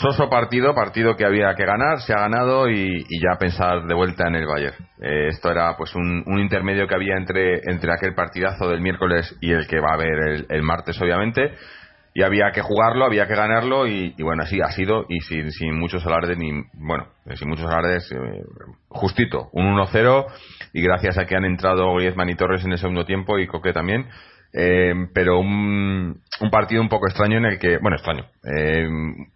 Soso partido, partido que había que ganar, se ha ganado y, ya pensar de vuelta en el Bayern. Eh, esto era pues un, intermedio que había entre, entre aquel partidazo del miércoles y el que va a haber el, martes obviamente. Y había que jugarlo, había que ganarlo y, bueno, así ha sido y sin, sin muchos alardes ni, bueno, sin muchos alardes, eh, justito, un 1-0 y gracias a que han entrado Griezmann y Torres en el segundo tiempo y Coque también. Eh, pero un, partido un poco extraño en el que, bueno, extraño, eh,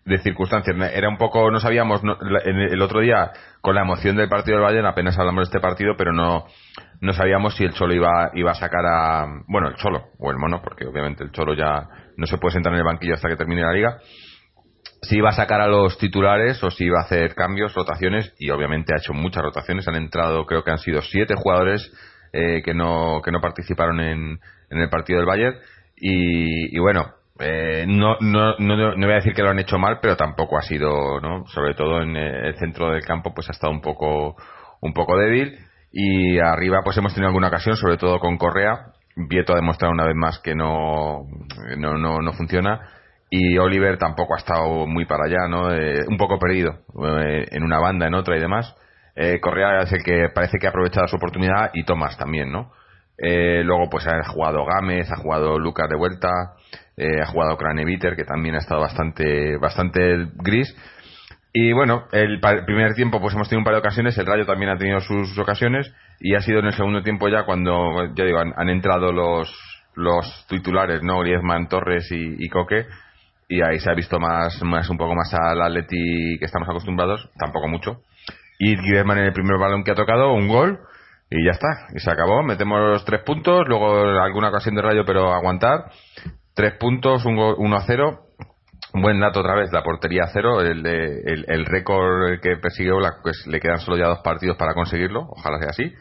de circunstancias. Era un poco, no sabíamos, el otro día, con la emoción del partido del Bayern, apenas hablamos de este partido, pero no, no sabíamos si el Cholo iba, iba a sacar a, bueno, el Cholo, o el Mono, porque obviamente el Cholo ya no se puede sentar en el banquillo hasta que termine la liga si iba a sacar a los titulares o si iba a hacer cambios, rotaciones, y obviamente ha hecho muchas rotaciones. Han entrado, creo que han sido siete jugadores eh, que, no, que no participaron en, en el partido del Bayern. Y, bueno, eh, no, no, no, no, voy a decir que lo han hecho mal, pero tampoco ha sido, ¿no? Sobre todo en el centro del campo, pues ha estado un poco, un poco débil. Y arriba, pues hemos tenido alguna ocasión, sobre todo con Correa. Vieto ha demostrado una vez más que no, no, no, no funciona y Oliver tampoco ha estado muy para allá, ¿no? Eh, un poco perdido eh, en una banda, en otra y demás. Eh, Correa es el que parece que ha aprovechado su oportunidad y Tomás también, ¿no? Luego pues ha jugado Gámez, ha jugado Lucas de vuelta, ha jugado Craneviter que también ha estado bastante bastante gris. Y bueno, el, primer tiempo pues hemos tenido un par de ocasiones, el Rayo también ha tenido sus ocasiones y ha sido en el segundo tiempo ya cuando, ya digo, han, entrado los, los titulares, ¿no? Griezmann, Torres y, y Coque y ahí se ha visto más, más un poco más al Atleti que estamos acostumbrados, tampoco mucho. Y Griezmann en el primer balón que ha tocado, un gol, y ya está, y se acabó. Metemos los tres puntos, luego alguna ocasión de rayo, pero aguantar. Tres puntos, un gol, uno a cero. Un buen dato otra vez, la portería a cero, el, el, el récord que persiguió, la, pues le quedan solo ya dos partidos para conseguirlo, ojalá sea así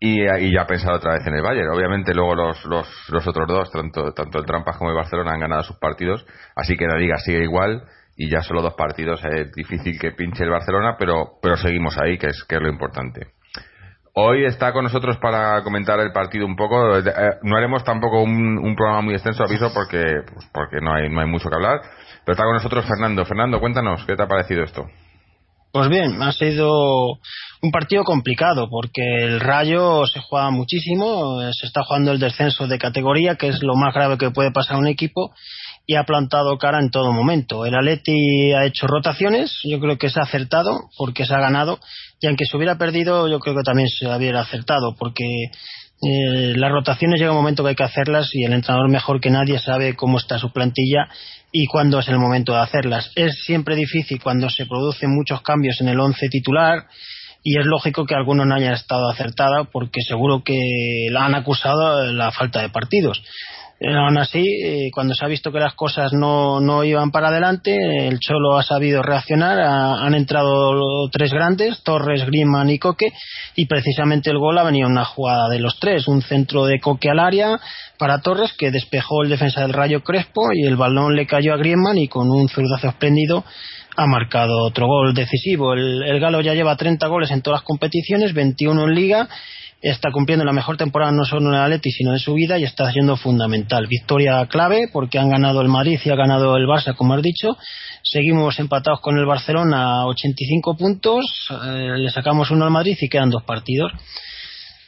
y, y, ya pensado otra vez en el Bayern. Obviamente luego los, los, los otros dos, tanto, tanto el Trampas como el Barcelona, han ganado sus partidos, así que la liga sigue igual y ya solo dos partidos es difícil que pinche el Barcelona, pero, pero seguimos ahí, que es, que es lo importante. Hoy está con nosotros para comentar el partido un poco. Eh, no haremos tampoco un, programa muy extenso, aviso, porque, pues porque no, hay, no hay mucho que hablar. Pero está con nosotros Fernando. Fernando, cuéntanos, ¿qué te ha parecido esto? Pues bien, ha sido un partido complicado porque el Rayo se juega muchísimo, se está jugando el descenso de categoría, que es lo más grave que puede pasar a un equipo, y ha plantado cara en todo momento. El Atleti ha hecho rotaciones, yo creo que se ha acertado porque se ha ganado, y aunque se hubiera perdido, yo creo que también se hubiera acertado porque eh, las rotaciones llega un momento que hay que hacerlas y el entrenador mejor que nadie sabe cómo está su plantilla y cuándo es el momento de hacerlas. Es siempre difícil cuando se producen muchos cambios en el once titular y es lógico que algunos no hayan estado acertados porque seguro que la han acusado la falta de partidos. Eh, aún así, eh, cuando se ha visto que las cosas no, no iban para adelante, el Cholo ha sabido reaccionar. han entrado tres grandes, Torres, Griezmann y Coque, y precisamente el gol ha venido una jugada de los tres, un centro de Coque al área para Torres que despejó el defensa del Rayo Crespo y el balón le cayó a Griezmann y con un zurdazo espléndido ha marcado otro gol decisivo. El, el Galo ya lleva 30 goles en todas las competiciones, 21 en Liga está cumpliendo la mejor temporada no solo en el Atleti sino de su vida y está siendo fundamental. Victoria clave porque han ganado el Madrid y ha ganado el Barça, como has dicho. Seguimos empatados con el Barcelona a 85 puntos, eh, le sacamos uno al Madrid y quedan dos partidos.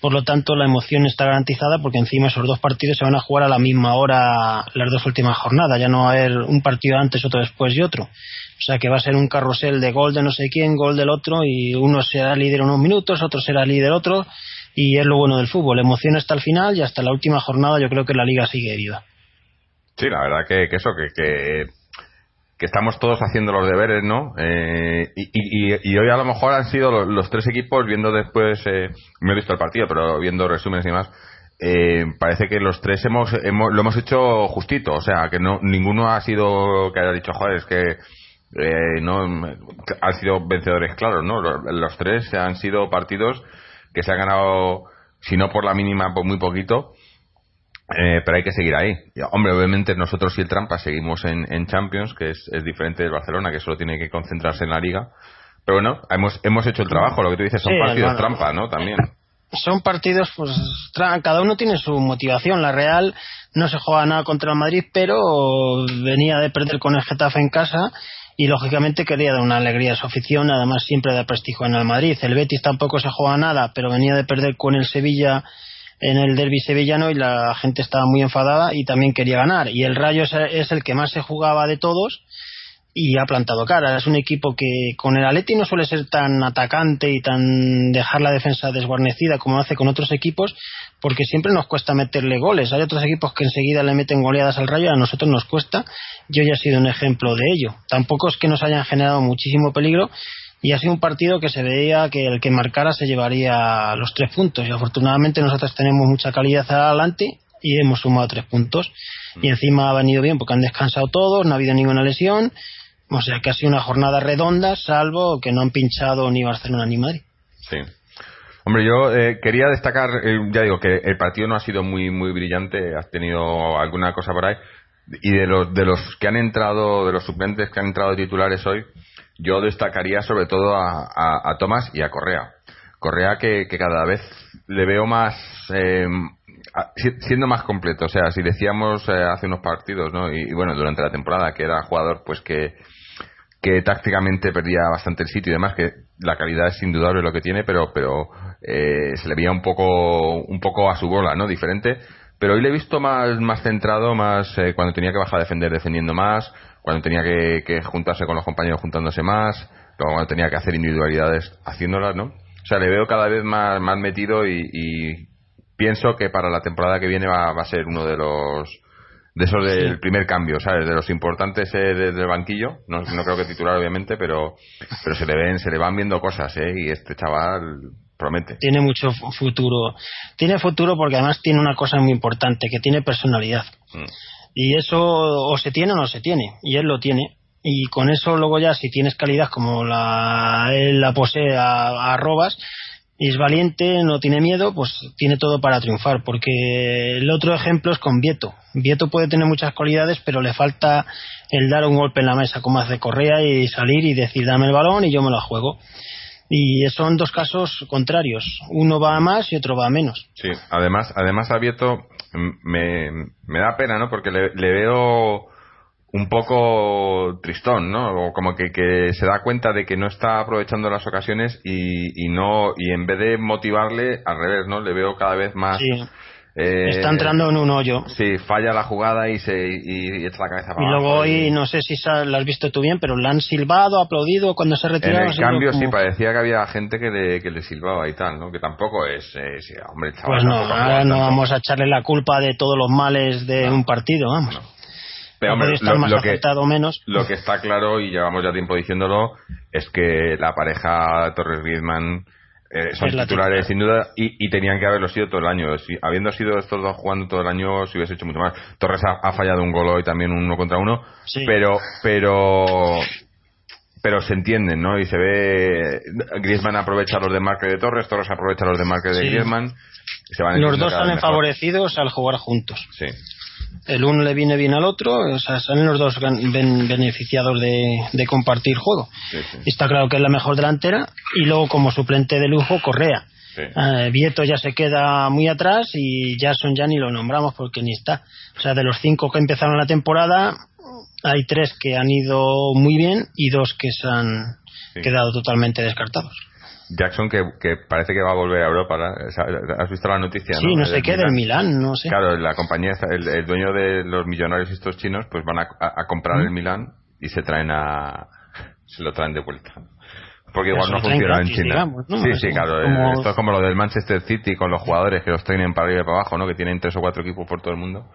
Por lo tanto, la emoción está garantizada porque encima esos dos partidos se van a jugar a la misma hora las dos últimas jornadas. Ya no va a haber un partido antes, otro después y otro. O sea que va a ser un carrusel de gol de no sé quién, gol del otro y uno será líder unos minutos, otro será líder otro y es lo bueno del fútbol, emoción hasta el final y hasta la última jornada yo creo que la liga sigue viva. Sí, la verdad que, eso, que, que, estamos todos haciendo los deberes, ¿no? Eh, y, hoy a lo mejor han sido los, tres equipos, viendo después, eh, me he visto el partido, pero viendo resúmenes y más, eh, parece que los tres hemos, hemos, lo hemos hecho justito, o sea, que no ninguno ha sido que haya dicho, joder, es que no han sido vencedores claros, ¿no? Los, los tres han sido partidos que se ha ganado, si no por la mínima, por muy poquito. Eh, pero hay que seguir ahí. Hombre, obviamente nosotros y el Trampa seguimos en, Champions, que es, diferente del Barcelona, que solo tiene que concentrarse en la liga. Pero bueno, hemos, hemos hecho el trabajo, lo que tú dices son partidos trampa, ¿no? También. Son partidos, pues cada uno tiene su motivación. La Real no se juega nada contra el Madrid, pero venía de perder con el Getafe en casa y lógicamente quería dar una alegría a su afición, además siempre da prestigio en el Madrid. El Betis tampoco se juega nada, pero venía de perder con el Sevilla en el derby sevillano y la gente estaba muy enfadada y también quería ganar. Y el Rayo es el que más se jugaba de todos y ha plantado cara. Es un equipo que con el Atleti no suele ser tan atacante y tan dejar la defensa desguarnecida como hace con otros equipos, porque siempre nos cuesta meterle goles. Hay otros equipos que enseguida le meten goleadas al Rayo, a nosotros nos cuesta. Yo ya he sido un ejemplo de ello. Tampoco es que nos hayan generado muchísimo peligro y ha sido un partido que se veía que el que marcara se llevaría los tres puntos y afortunadamente nosotros tenemos mucha calidad adelante y hemos sumado tres puntos y encima ha venido bien porque han descansado todos, no ha habido ninguna lesión o sea que ha sido una jornada redonda, salvo que no han pinchado ni Barcelona ni Madrid. Sí. Hombre, yo eh, quería destacar, eh, ya digo que el partido no ha sido muy muy brillante, has tenido alguna cosa por ahí. Y de los, de los que han entrado, de los suplentes que han entrado titulares hoy, yo destacaría sobre todo a, a, Tomás y a Correa. Correa que, cada vez le veo más, eh, siendo más completo. O sea, si decíamos hace unos partidos, ¿no? y, bueno, durante la temporada que era jugador pues que que tácticamente perdía bastante el sitio y demás, que la calidad es indudable lo que tiene, pero, pero eh, se le veía un poco, un poco a su bola, ¿no? Diferente. Pero hoy le he visto más, más centrado, más eh, cuando tenía que bajar a defender defendiendo más, cuando tenía que, juntarse con los compañeros juntándose más, cuando tenía que hacer individualidades haciéndolas, ¿no? O sea, le veo cada vez más, más metido y, pienso que para la temporada que viene va, va a ser uno de los de eso del primer cambio, ¿sabes? De los importantes eh, del banquillo, no, no, creo que titular obviamente, pero, pero se le ven, se le van viendo cosas, ¿eh? Y este chaval promete. Tiene mucho futuro. Tiene futuro porque además tiene una cosa muy importante, que tiene personalidad. Mm. Y eso o se tiene o no se tiene, y él lo tiene. Y con eso luego ya si tienes calidad como la él la posee a, a Robas, es valiente, no tiene miedo, pues tiene todo para triunfar. Porque el otro ejemplo es con Vieto. Vieto puede tener muchas cualidades, pero le falta el dar un golpe en la mesa como hace Correa y salir y decir dame el balón y yo me lo juego. Y son dos casos contrarios. Uno va a más y otro va a menos. Sí, además, además a Vieto me, me da pena, ¿no? Porque le veo un poco tristón, ¿no? O como que, que, se da cuenta de que no está aprovechando las ocasiones y, y no y en vez de motivarle al revés, ¿no? Le veo cada vez más. Sí. Eh, está entrando en un hoyo. Sí, falla la jugada y se y, echa la cabeza para Y luego hoy, no sé si lo has visto tú bien, pero le han silbado, aplaudido cuando se retiraba. En el cambio, sí, parecía que había gente que le, que le silbaba y tal, ¿no? Que tampoco es. Eh, hombre, chaval, pues no, ahora no vamos a echarle la culpa de todos los males de un partido, vamos. Pero hombre, lo, que, menos. lo que está claro, y llevamos ya tiempo diciéndolo, es que la pareja Torres Griezmann eh, son titulares sin duda y, tenían que haberlo sido todo el año. Si, habiendo sido estos dos jugando todo el año, se hubiese hecho mucho más. Torres ha, fallado un gol hoy también uno contra uno, pero pero pero se entienden, ¿no? Y se ve Griezmann aprovecha los de marque de Torres, Torres aprovecha los de marque de Griezmann. los dos salen favorecidos al jugar juntos. Sí. El uno le viene bien al otro, o sea, salen los dos beneficiados de, compartir juego. Está claro que es la mejor delantera y luego como suplente de lujo Correa. Eh, Vieto ya se queda muy atrás y Jason ya ni lo nombramos porque ni está. O sea, de los cinco que empezaron la temporada, hay tres que han ido muy bien y dos que se han quedado totalmente descartados. Jackson que, parece que va a volver a Europa. ¿Has visto la noticia? Sí, no, sé qué, del Milán, no sé. Claro, la compañía, el, dueño de los millonarios estos chinos, pues van a, comprar el Milán y se traen a. se lo traen de vuelta. Porque igual no funciona en China. Sí, sí, claro. Esto es como lo del Manchester City con los jugadores que los traen para arriba y para abajo, ¿no? Que tienen tres o cuatro equipos por todo el mundo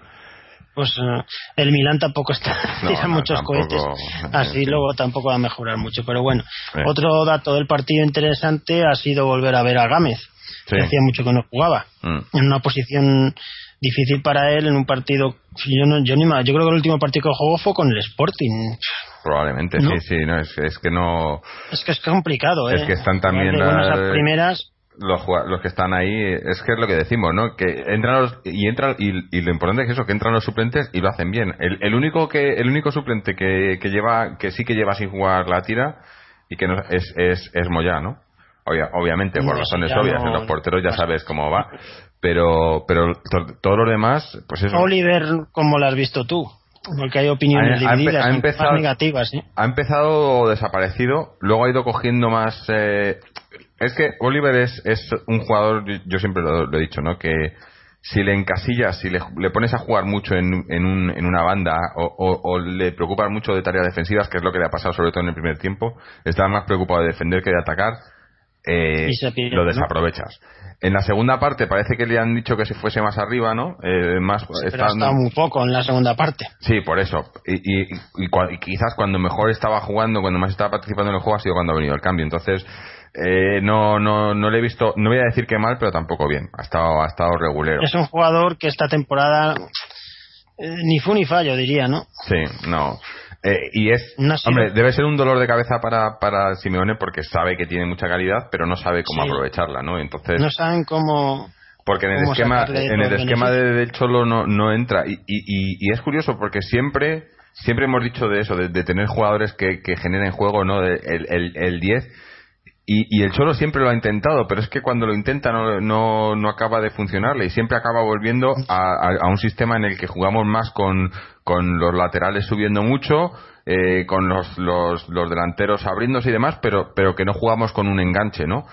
pues eh, el Milán tampoco está tira muchos cohetes. Así luego tampoco va a mejorar mucho. Pero bueno otro dato del partido interesante ha sido volver a ver a Gámez. Que hacía mucho que no jugaba. Mm. en una posición difícil para él en un partido yo no yo ni yo creo que el último partido que jugó fue con el Sporting. Probablemente sí sí no es, que no es que es complicado es ¿eh? que están también las primeras los, los que están ahí, es que es lo que decimos, ¿no? Que entran los, y entran, y, lo importante es eso, que entran los suplentes y lo hacen bien. El, el único que, el único suplente que, que lleva, que sí que lleva sin jugar la tira y que no, es, es, es Moyá, ¿no? obviamente, por razones obvias, en los porteros ya sabes cómo va, pero, pero todos los demás, pues eso. Oliver, ¿cómo lo has visto tú? Porque hay opiniones divididas, empezado, negativas. Ha empezado desaparecido, luego ha ido cogiendo más. Eh, es que Oliver es, es un jugador, yo siempre lo, he dicho, ¿no? Que si le encasillas, si le, pones a jugar mucho en, en, un, en una banda o, o, le preocupas mucho de tareas defensivas, que es lo que le ha pasado sobre todo en el primer tiempo, está más preocupado de defender que de atacar, eh, lo desaprovechas. En la segunda parte parece que le han dicho que se fuese más arriba, ¿no? Eh, más, pero ha estado muy poco en la segunda parte. Sí, por eso. Y, y, y, quizás cuando mejor estaba jugando, cuando más estaba participando en el juego, ha sido cuando ha venido el cambio. Entonces, eh, no, no, no le he visto, no voy a decir que mal, pero tampoco bien. Ha estado, ha estado regulero. Es un jugador que esta temporada eh, ni fu ni fallo, diría, ¿no? Sí, no. Eh, y es, hombre, debe ser un dolor de cabeza para, para Simeone porque sabe que tiene mucha calidad, pero no sabe cómo aprovecharla, ¿no? Entonces. No saben cómo. Porque en el esquema, en el esquema de, del Cholo no, no entra. Y, y, y, es curioso porque siempre, siempre hemos dicho de eso, de, tener jugadores que, que generen juego, ¿no? De, el, el, el 10 y, y, el Cholo siempre lo ha intentado, pero es que cuando lo intenta no, no, no acaba de funcionarle y siempre acaba volviendo a, a, un sistema en el que jugamos más con, con los laterales subiendo mucho, eh, con los, los, los, delanteros abriéndose y demás, pero, pero que no jugamos con un enganche, ¿no?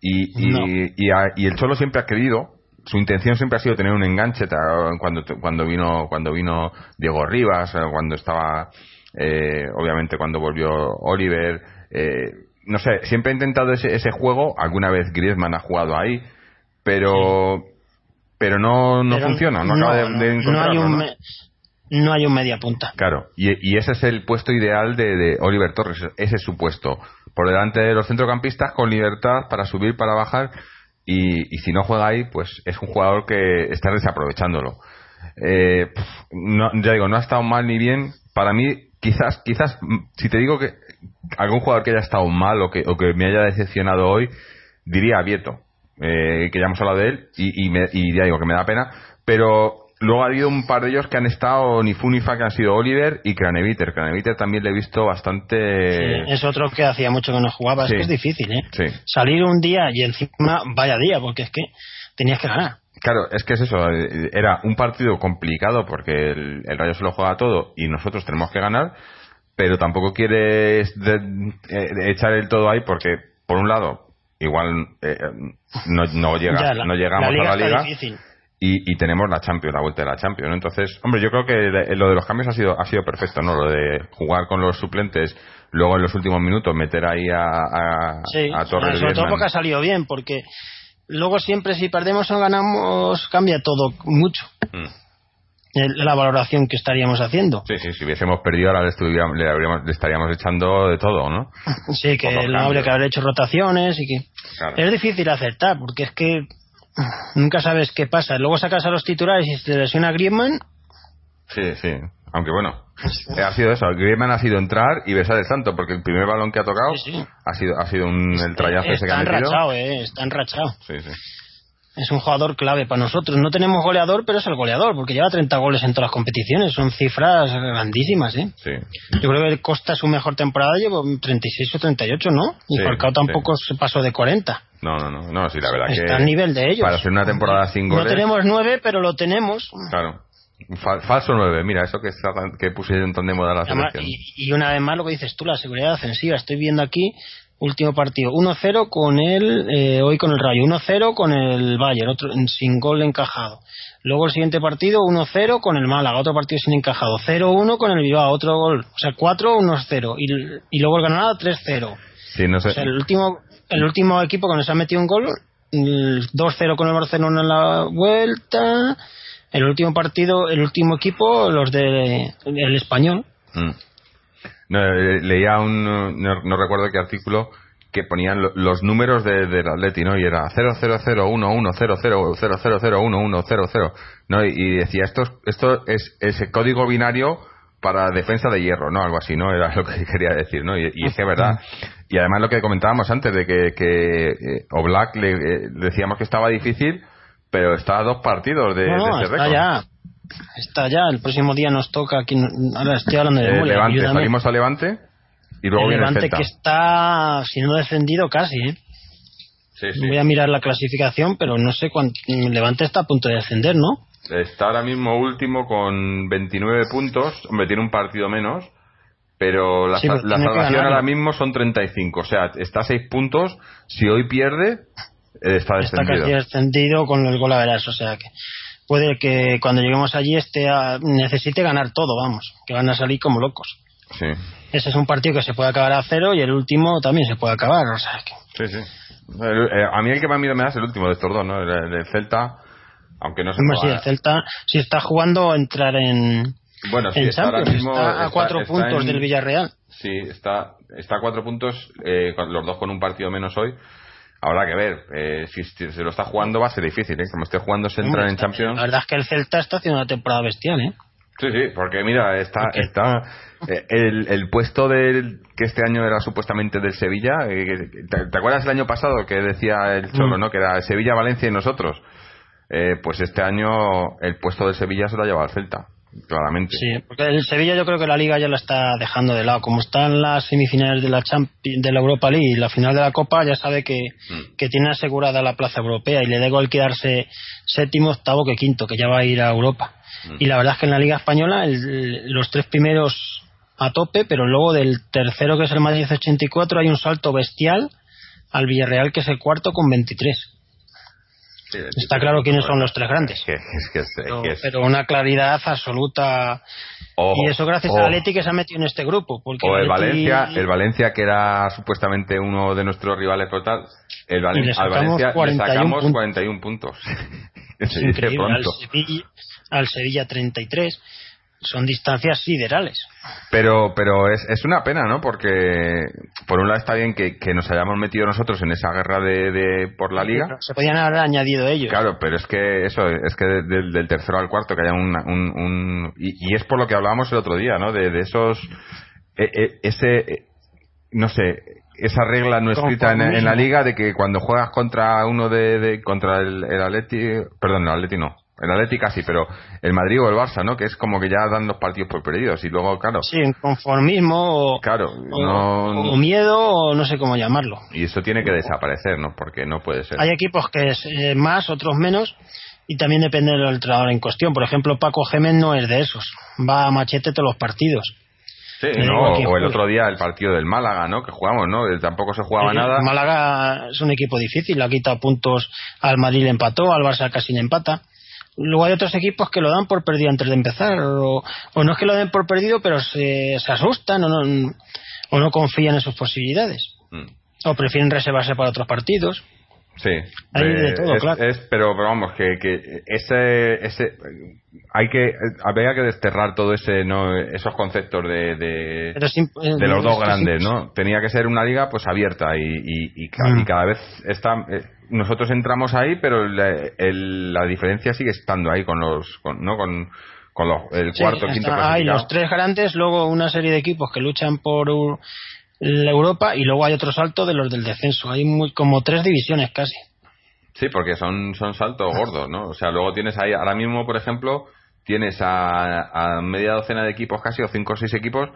Y, y, y, el Cholo siempre ha querido, su intención siempre ha sido tener un enganche cuando, cuando, vino, cuando vino Diego Rivas, cuando estaba, eh, obviamente cuando volvió Oliver. Eh, no sé, siempre he intentado ese, ese juego. Alguna vez Griezmann ha jugado ahí, pero pero no, no funciona, no, acaba de, no hay un ¿no? hay un media punta. Claro, y, y ese es el puesto ideal de, de, Oliver Torres, ese es su puesto. Por delante de los centrocampistas, con libertad para subir, para bajar, y, y si no juega ahí, pues es un jugador que está desaprovechándolo. Eh, no, ya digo, no ha estado mal ni bien. Para mí, quizás, quizás, si te digo que algún jugador que haya estado mal o que, o que me haya decepcionado hoy, diría a Vieto, eh, que ya hemos hablado de él, y, y, me, y, ya digo que me da pena, pero luego ha habido un par de ellos que han estado ni fu ni fa, que han sido Oliver y Craneviter. Craneviter también le he visto bastante. es otro que hacía mucho que no jugaba, es que es difícil, ¿eh? Salir un día y encima vaya día, porque es que tenías que ganar. Claro, es que es eso, era un partido complicado porque el, el Rayo se lo juega todo y nosotros tenemos que ganar, pero tampoco quieres echar el todo ahí porque, por un lado, igual eh, no, no, llega, no llegamos a la liga y, y, tenemos la Champions, la vuelta de la Champions. Entonces, hombre, yo creo que lo de los cambios ha sido, ha sido perfecto, ¿no? Lo de jugar con los suplentes, luego en los últimos minutos meter ahí a, a, sí, a Torres. Sobre todo porque ha salido bien, porque luego siempre si perdemos o ganamos cambia todo mucho. Mm. La valoración que estaríamos haciendo. Sí, sí, si hubiésemos perdido ahora le, estaríamos echando de todo, ¿no? Sí, que no habría que haber hecho rotaciones y que... Es difícil aceptar, porque es que nunca sabes qué pasa. Luego sacas a los titulares y se lesiona Griezmann. Sí, sí. Aunque bueno, ha sido eso. Griezmann ha sido entrar y besar el santo, porque el primer balón que ha tocado ha sido ha sido un, el trayazo ese que ha metido. Enrachado, eh, está enrachado. Sí, sí es un jugador clave para nosotros. No tenemos goleador, pero es el goleador, porque lleva 30 goles en todas las competiciones. Son cifras grandísimas, ¿eh? Sí. Yo creo que Costa su mejor temporada llevo 36 o 38, ¿no? Y sí, tampoco se pasó de 40. No, no, no, no, sí, la verdad Está al nivel de ellos. Para hacer una temporada sin goles. No tenemos 9, pero lo tenemos. Claro. falso 9, mira, eso que, está, que tan de moda la selección. Y, y, una vez más lo que dices tú, la seguridad defensiva. Estoy viendo aquí último partido. 1-0 con el eh, hoy con el Rayo. 1-0 con el Bayern otro sin gol encajado. Luego el siguiente partido 1-0 con el Málaga otro partido sin encajado. 0-1 con el Bilbao otro gol. O sea 4-1-0 y, y luego el Granada 3-0 sí, no sé. o sea, el último el último equipo que nos ha metido un gol 2-0 con el Barcelona en la vuelta. El último partido el último equipo los de el español. Mm. No, eh, leía un, no, recuerdo qué artículo, que ponían los números de, del Atleti, ¿no? Y era 00011000011001100, ¿no? Y, decía, esto, esto es ese código binario para defensa de hierro, ¿no? Algo así, ¿no? Era lo que quería decir, ¿no? Y, es que es verdad. Y además lo que comentábamos antes de que, que eh, Oblak le, eh, decíamos que estaba difícil, pero está a dos partidos de, no, de ese récord. Está ya, el próximo día nos toca aquí. Ahora estoy hablando de eh, Levante, salimos a Levante y luego viene Levante el que está, si no defendido, casi, ¿eh? Voy a mirar la clasificación, pero no sé cuánto. Levante está a punto de descender, ¿no? Está ahora mismo último con 29 puntos. Hombre, tiene un partido menos. Pero la, la salvación ahora mismo son 35. O sea, está a 6 puntos. Si hoy pierde, eh, está descendido. Está casi descendido con el gol a veras. O sea que puede que cuando lleguemos allí este necesite ganar todo, vamos, que van a salir como locos. Sí. Ese es un partido que se puede acabar a cero y el último también se puede acabar, o sea Sí, sí. Eh, a mí el que más miedo me da es el último de estos dos, ¿no? El, Celta, aunque no se Sí, el Celta, si está jugando, entrar en, bueno, sí, en está, Champions, mismo, está a cuatro puntos del Villarreal. Sí, está, está a cuatro puntos, eh, los dos con un partido menos hoy. Habrá que ver. Eh, si, se lo está jugando va a ser difícil, ¿eh? Como esté jugando se entra en Champions. La verdad es que el Celta está haciendo una temporada bestial, ¿eh? Sí, sí, porque mira, está, está eh, el, el, puesto del que este año era supuestamente del Sevilla. Eh, ¿te, acuerdas el año pasado que decía el Cholo, mm. no? Que era Sevilla, Valencia y nosotros. Eh, pues este año el puesto del Sevilla se lo ha llevado al Celta claramente. Sí, porque el Sevilla yo creo que la Liga ya la está dejando de lado. Como están las semifinales de la de la Europa League y la final de la Copa, ya sabe que, mm. que tiene asegurada la plaza europea y le da igual quedarse séptimo, octavo que quinto, que ya va a ir a Europa. Mm. Y la verdad es que en la Liga Española los tres primeros a tope, pero luego del tercero que es el Madrid 84 hay un salto bestial al Villarreal que es el cuarto con 23. Está claro quiénes son los tres grandes. pero, una claridad absoluta. y eso gracias a Atleti que se ha metido en este grupo. Porque o el Valencia, el Valencia que era supuestamente uno de nuestros rivales total. El al Valencia 41 le sacamos 41 puntos. Al, Sevilla, al Sevilla 33 son distancias siderales. Pero, pero es, es una pena, ¿no? Porque por un lado está bien que, que nos hayamos metido nosotros en esa guerra de, de por la liga. Se podían haber añadido ellos. Claro, pero es que eso, es que del tercero al cuarto que haya un, un, y, es por lo que hablábamos el otro día, ¿no? De, de esos, e, e, ese, no sé, esa regla no escrita en, en, la liga de que cuando juegas contra uno de, de contra el, el Atleti, perdón, el Atleti no, el Atlético sí, pero el Madrid o el Barça, ¿no? Que es como que ya dan los partidos por perdidos y luego, claro. Sí, en conformismo o, claro, o, miedo o no sé cómo llamarlo. Y eso tiene que desaparecer, ¿no? Porque no puede ser. Hay equipos que es eh, más, otros menos y también depende del entrenador en cuestión. Por ejemplo, Paco Gémez no es de esos. Va a machete todos los partidos. Sí, no, o el otro día el partido del Málaga, ¿no? Que jugamos, ¿no? Tampoco se jugaba nada. Málaga es un equipo difícil, ha quitado puntos al Madrid, le empató, al Barça casi le empata. Luego hay otros equipos que lo dan por perdido antes de empezar, o, no es que lo den por perdido, pero se, asustan o no, o no confían en sus posibilidades. Mm. O prefieren reservarse para otros partidos. Sí, hay de todo, claro. pero, vamos, que, que ese, ese, hay que habría que desterrar todo ese no esos conceptos de de, eh, de los dos grandes no tenía que ser una liga pues abierta y, y, y, mm. cada vez está eh, nosotros entramos ahí pero la diferencia sigue estando ahí con los con, no con con los, el cuarto quinto hay los tres grandes luego una serie de equipos que luchan por la Europa y luego hay otro salto de los del descenso. Hay muy, como tres divisiones casi. Sí, porque son, son saltos gordos, ¿no? O sea, luego tienes ahí, ahora mismo, por ejemplo, tienes a, media docena de equipos casi, o cinco o seis equipos,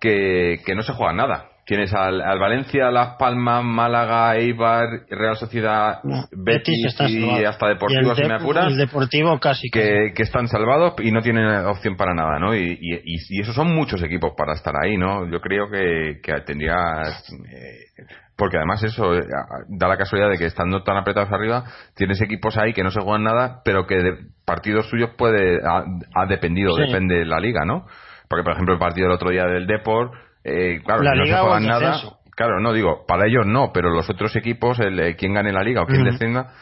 que, que no se juegan nada. Tienes al, Valencia, Las Palmas, Málaga, Eibar, Real Sociedad, Betis, y hasta Deportivo, si me apuras. El Deportivo casi. Que, que, están salvados y no tienen opción para nada, ¿no? Y, y, y, esos son muchos equipos para estar ahí, ¿no? Yo creo que, que tendría... Eh, porque además eso eh, da la casualidad de que estando tan apretados arriba tienes equipos ahí que no se juegan nada pero que de partidos suyos puede ha, dependido depende de la liga no porque por ejemplo el partido del otro día del Deport eh, claro no se nada claro no digo para ellos no pero los otros equipos el, eh, quien gane la liga o quien descienda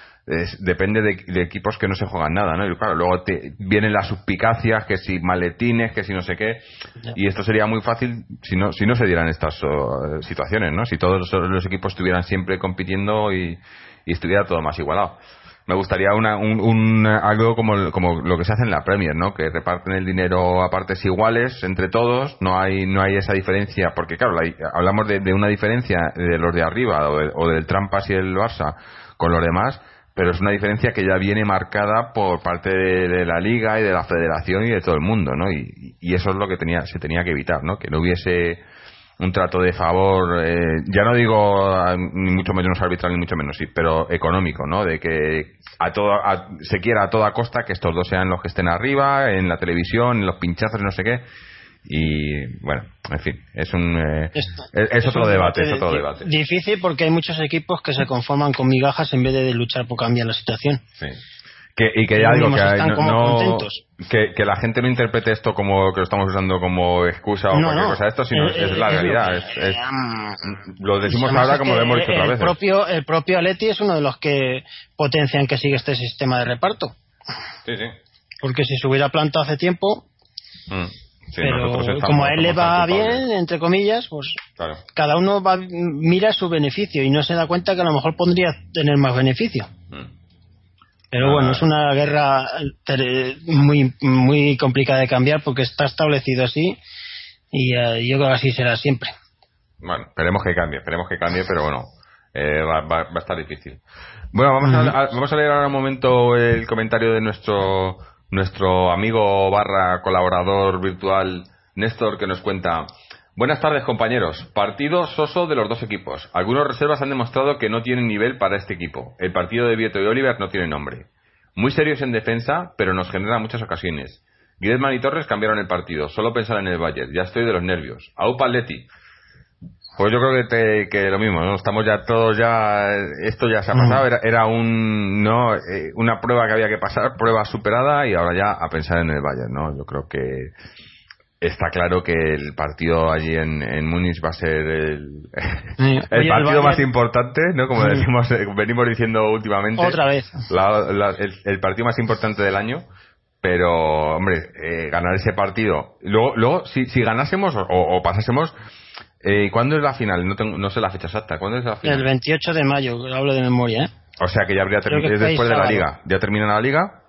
depende de, equipos que no se juegan nada, ¿no? Y claro, luego te, vienen las suspicacias, que si maletines, que si no sé qué, y esto sería muy fácil si no, si no se dieran estas situaciones, ¿no? Si todos los, equipos estuvieran siempre compitiendo y, estuviera todo más igualado. Me gustaría una, un, algo como, lo que se hace en la Premier, ¿no? Que reparten el dinero a partes iguales entre todos, no hay, no hay esa diferencia, porque claro, hablamos de, una diferencia de los de arriba o, o del Trampas y el Barça con los demás, pero es una diferencia que ya viene marcada por parte de, la liga y de la federación y de todo el mundo, ¿no? Y, eso es lo que tenía, se tenía que evitar, ¿no? Que no hubiese un trato de favor, eh, ya no digo ni mucho menos arbitral ni mucho menos, sí, pero económico, ¿no? De que a todo, se quiera a toda costa que estos dos sean los que estén arriba, en la televisión, en los pinchazos, no sé qué y bueno en fin es un eh, es, otro debate es otro debate difícil porque hay muchos equipos que se conforman con migajas en vez de luchar por cambiar la situación sí. Que, y que ya digo que, que, la gente no interprete esto como que lo estamos usando como excusa o cualquier cosa. Esto sino es, es la realidad es, lo decimos ahora como lo hemos dicho otra vez. el propio el propio Aleti es uno de los que potencian que siga este sistema de reparto. Sí sí. Porque si se hubiera plantado hace tiempo mm pero como a él le va bien, entre comillas, pues cada uno va, mira su beneficio y no se da cuenta que a lo mejor podría tener más beneficio. Mm. Pero bueno, ah. es una guerra muy, muy complicada de cambiar porque está establecido así y eh, yo creo que así será siempre. Bueno, esperemos que cambie, esperemos que cambie, pero bueno, eh, va, a estar difícil. Bueno, vamos, a, vamos a leer ahora un momento el comentario de nuestro nuestro amigo barra colaborador virtual Néstor que nos cuenta Buenas tardes compañeros. Partido soso de los dos equipos. Algunos reservas han demostrado que no tienen nivel para este equipo. El partido de Vieto y Oliver no tiene nombre. Muy serios en defensa, pero nos genera muchas ocasiones. Griezmann y Torres cambiaron el partido. Solo pensar en el Bayern. Ya estoy de los nervios. Aupa Leti. Pues yo creo que, que lo mismo, ¿no? Estamos ya todos ya, esto ya se ha pasado, era, era un, no, eh, una prueba que había que pasar, prueba superada y ahora ya a pensar en el Bayern, ¿no? Yo creo que está claro que el partido allí en, en Múnich va a ser el, el partido más importante, ¿no? Como decimos, eh, venimos diciendo últimamente. Otra vez. el, partido más importante del año pero hombre eh, ganar ese partido luego luego si, si ganásemos o pasásemos eh, ¿Cuándo es la final? No, tengo, no sé la fecha exacta. ¿Cuándo es la final? El 28 de mayo, hablo de memoria. ¿eh? O sea que ya habría terminado después de la liga. ¿Ya termina la liga?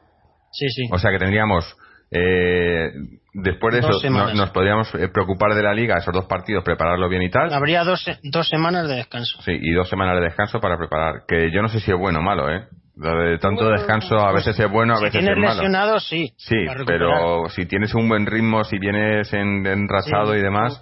Sí, sí. O sea que tendríamos. Eh, después de eso, nos podríamos eh, preocupar de la liga, esos dos partidos, prepararlo bien y tal. Habría dos, dos semanas de descanso. Sí, y dos semanas de descanso para preparar. Que yo no sé si es bueno o malo, ¿eh? de tanto descanso a veces es bueno, a veces es malo. lesionado, sí. Sí, pero si tienes un buen ritmo, si vienes en, enrasado y demás,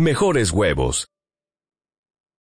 mejores huevos.